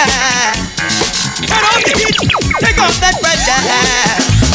Turn off the heat, take off that red dress.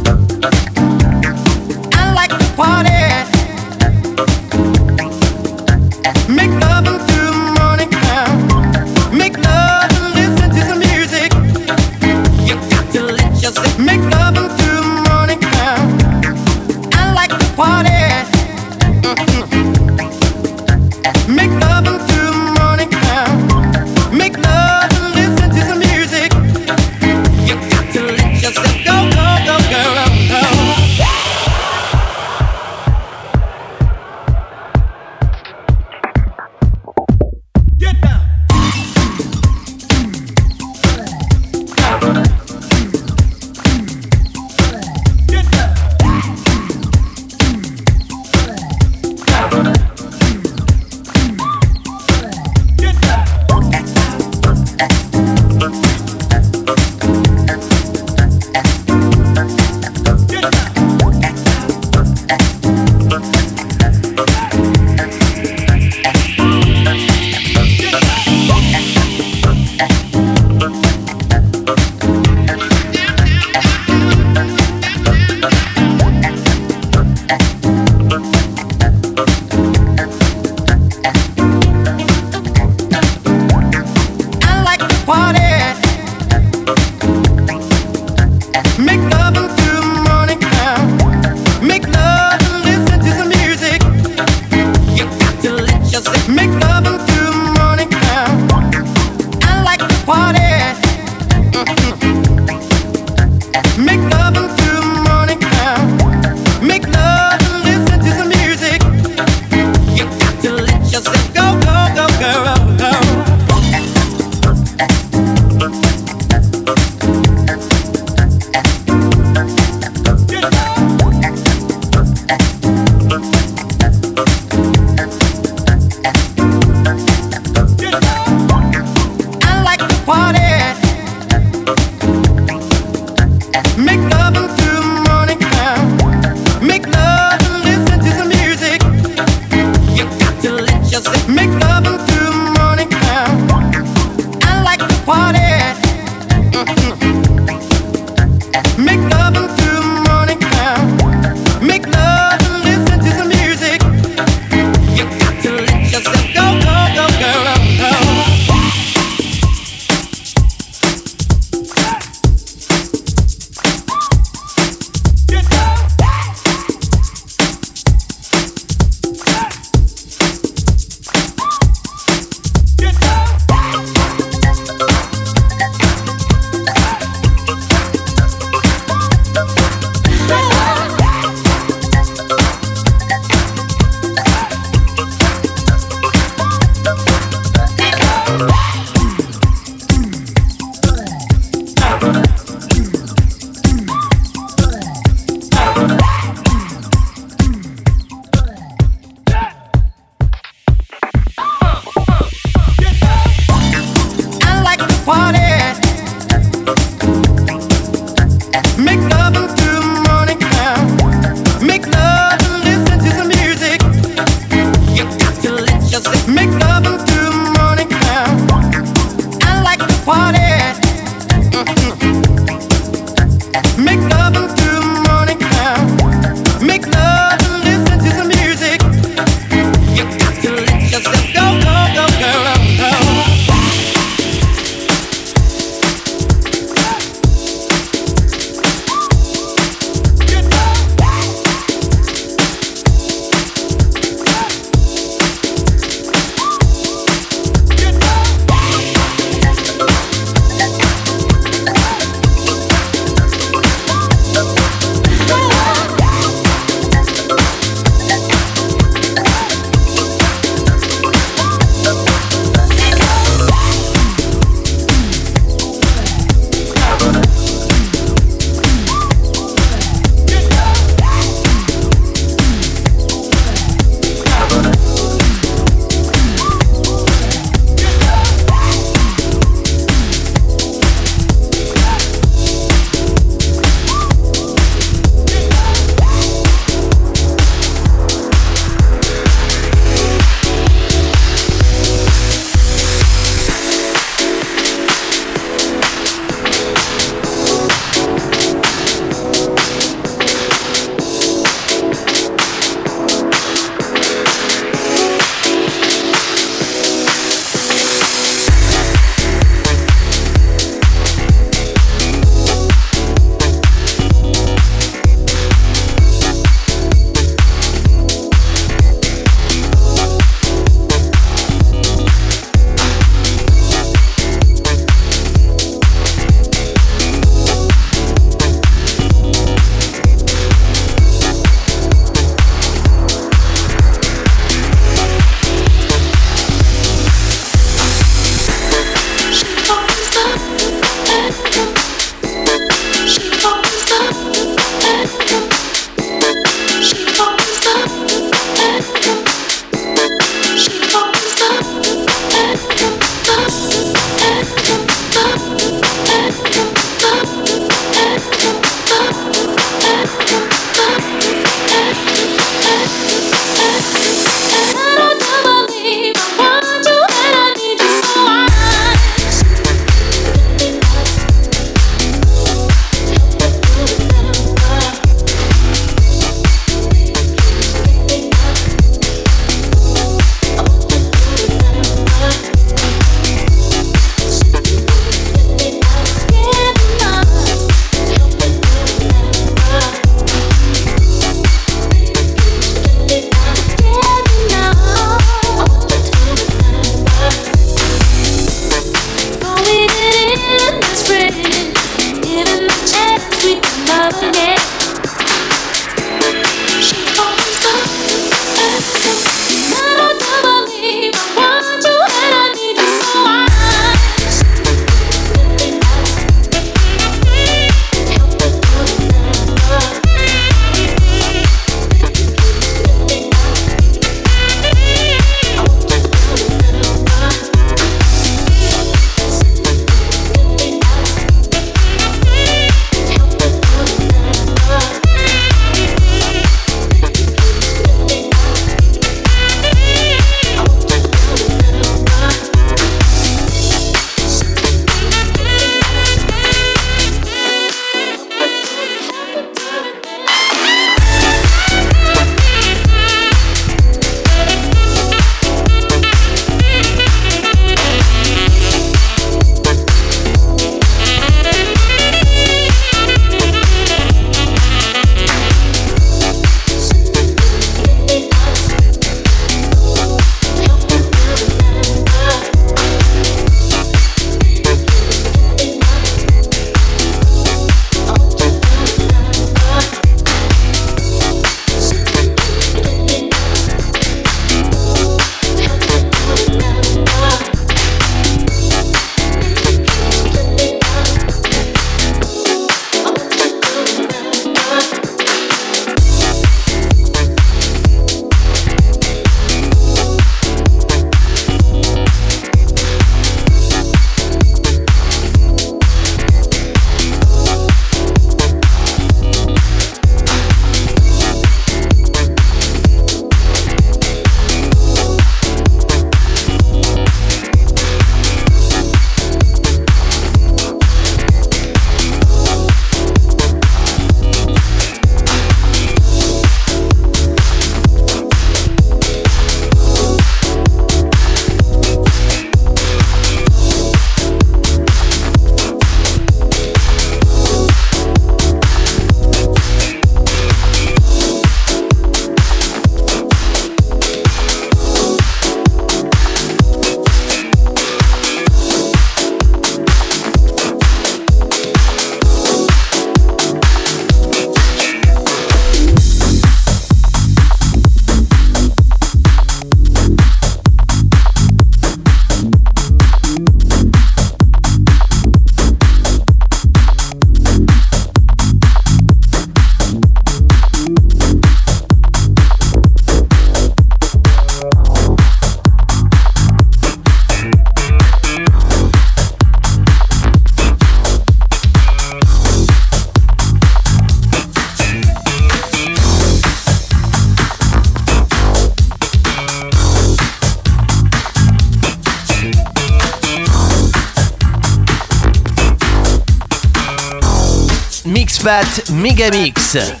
Expat Megamix.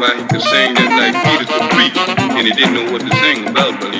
why he could sing just like Peter could preach, and he didn't know what to sing about, but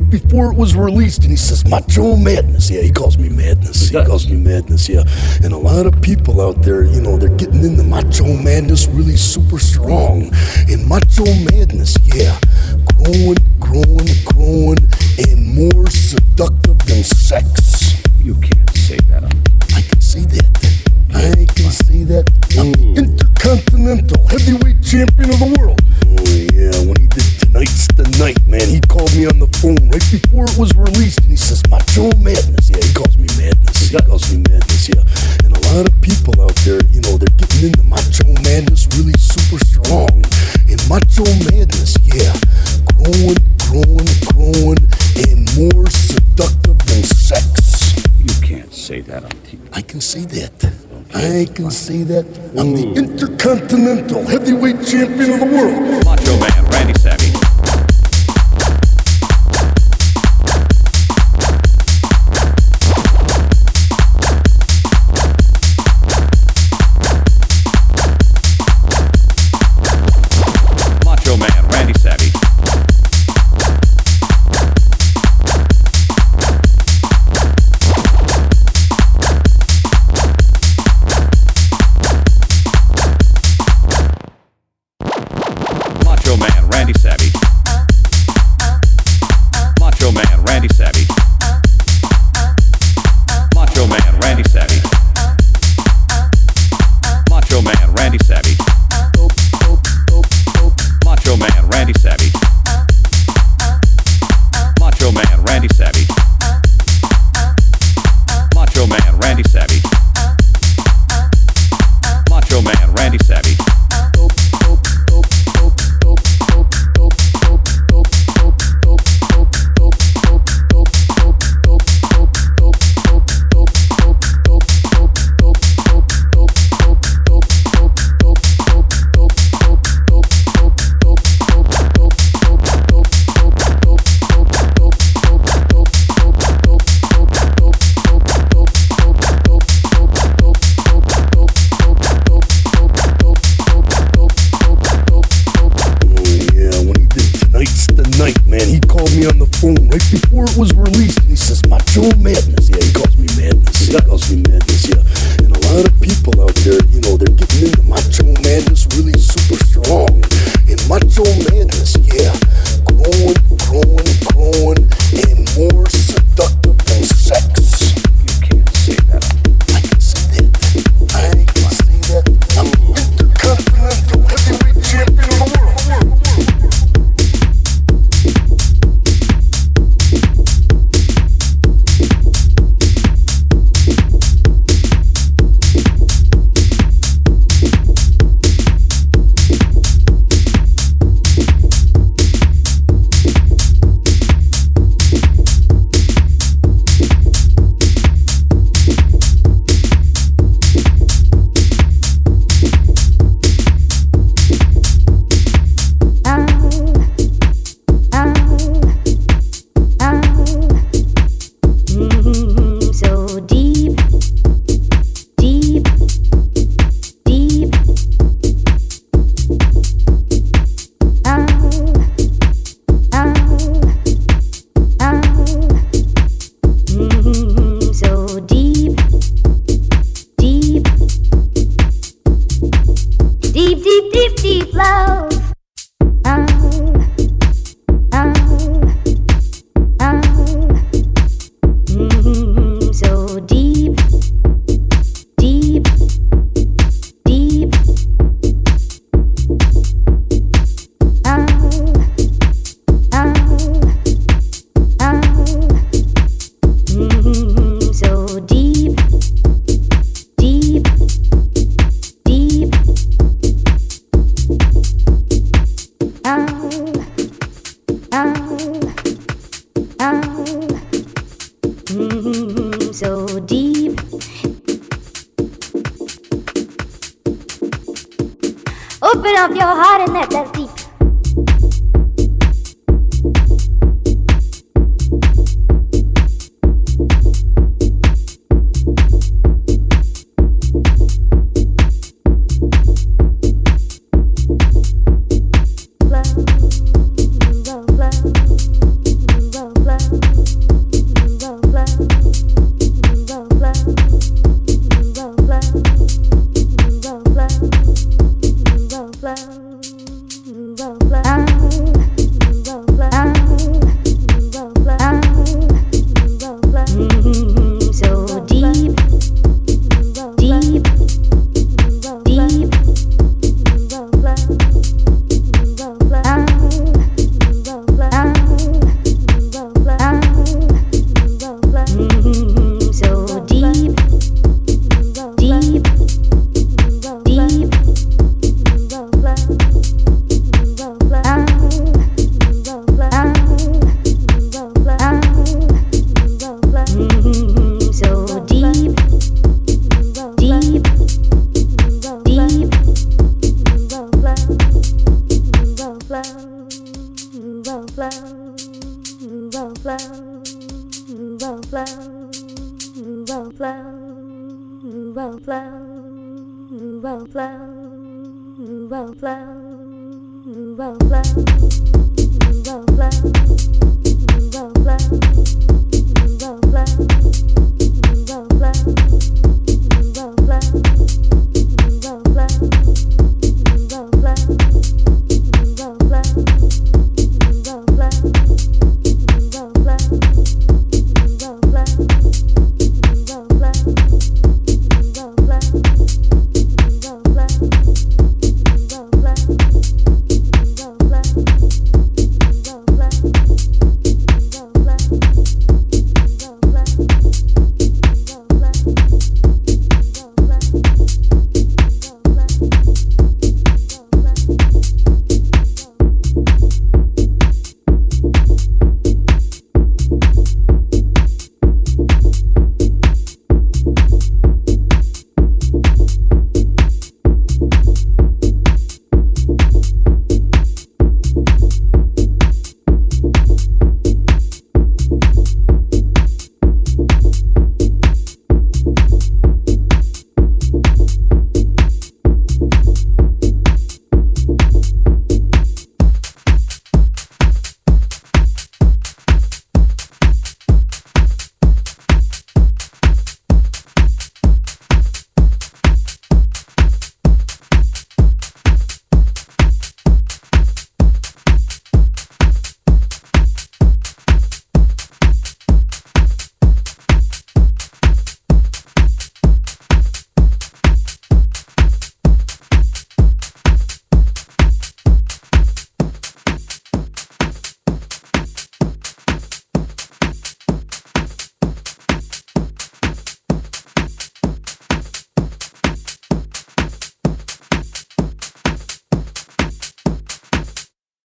was released and he says, Macho Madness. Yeah, he calls me Madness. He calls me Madness, yeah. And a lot of people out there, you know, they're getting into Macho Madness really super strong. And Macho